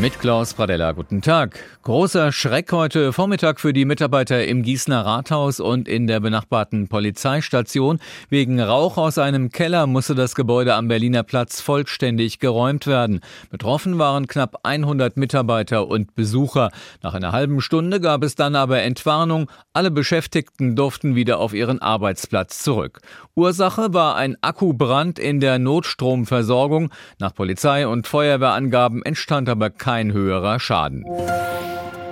Mit Klaus Pradella, guten Tag. Großer Schreck heute Vormittag für die Mitarbeiter im Gießener Rathaus und in der benachbarten Polizeistation. Wegen Rauch aus einem Keller musste das Gebäude am Berliner Platz vollständig geräumt werden. Betroffen waren knapp 100 Mitarbeiter und Besucher. Nach einer halben Stunde gab es dann aber Entwarnung. Alle Beschäftigten durften wieder auf ihren Arbeitsplatz zurück. Ursache war ein Akkubrand in der Notstromversorgung. Nach Polizei- und Feuerwehrangaben entstand aber kein höherer Schaden.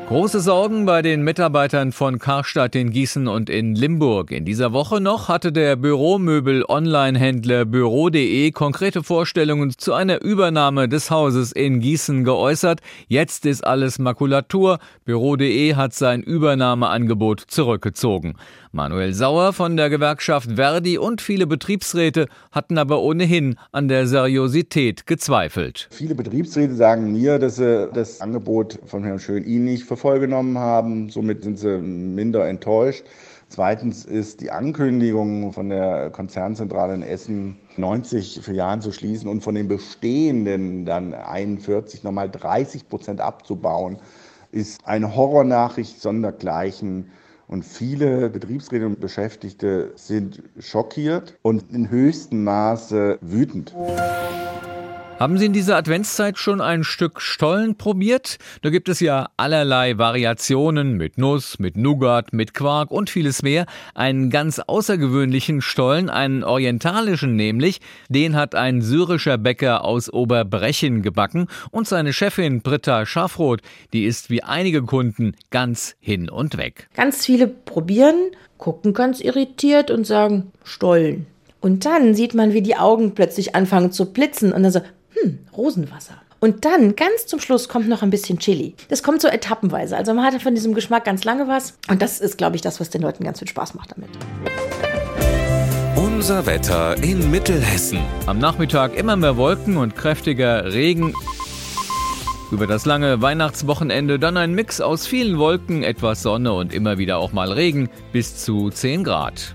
Große Sorgen bei den Mitarbeitern von Karstadt in Gießen und in Limburg. In dieser Woche noch hatte der Büromöbel-Online-Händler Büro.de konkrete Vorstellungen zu einer Übernahme des Hauses in Gießen geäußert. Jetzt ist alles Makulatur. Büro.de hat sein Übernahmeangebot zurückgezogen. Manuel Sauer von der Gewerkschaft Verdi und viele Betriebsräte hatten aber ohnehin an der Seriosität gezweifelt. Viele Betriebsräte sagen mir, dass sie das Angebot von Herrn Schön-Ihn nicht für voll genommen haben. Somit sind sie minder enttäuscht. Zweitens ist die Ankündigung von der Konzernzentrale in Essen, 90 Filialen zu schließen und von den bestehenden dann 41 nochmal 30 Prozent abzubauen, ist eine Horrornachricht sondergleichen. Und viele Betriebsräte und Beschäftigte sind schockiert und in höchstem Maße wütend. Haben Sie in dieser Adventszeit schon ein Stück Stollen probiert? Da gibt es ja allerlei Variationen mit Nuss, mit Nougat, mit Quark und vieles mehr. Einen ganz außergewöhnlichen Stollen, einen orientalischen nämlich, den hat ein syrischer Bäcker aus Oberbrechen gebacken und seine Chefin Britta Schafroth, die ist wie einige Kunden ganz hin und weg. Ganz viele probieren, gucken ganz irritiert und sagen Stollen. Und dann sieht man, wie die Augen plötzlich anfangen zu blitzen und dann so, hm, Rosenwasser. Und dann ganz zum Schluss kommt noch ein bisschen Chili. Das kommt so etappenweise. Also man hat von diesem Geschmack ganz lange was. Und das ist, glaube ich, das, was den Leuten ganz viel Spaß macht damit. Unser Wetter in Mittelhessen. Am Nachmittag immer mehr Wolken und kräftiger Regen. Über das lange Weihnachtswochenende dann ein Mix aus vielen Wolken, etwas Sonne und immer wieder auch mal Regen bis zu 10 Grad.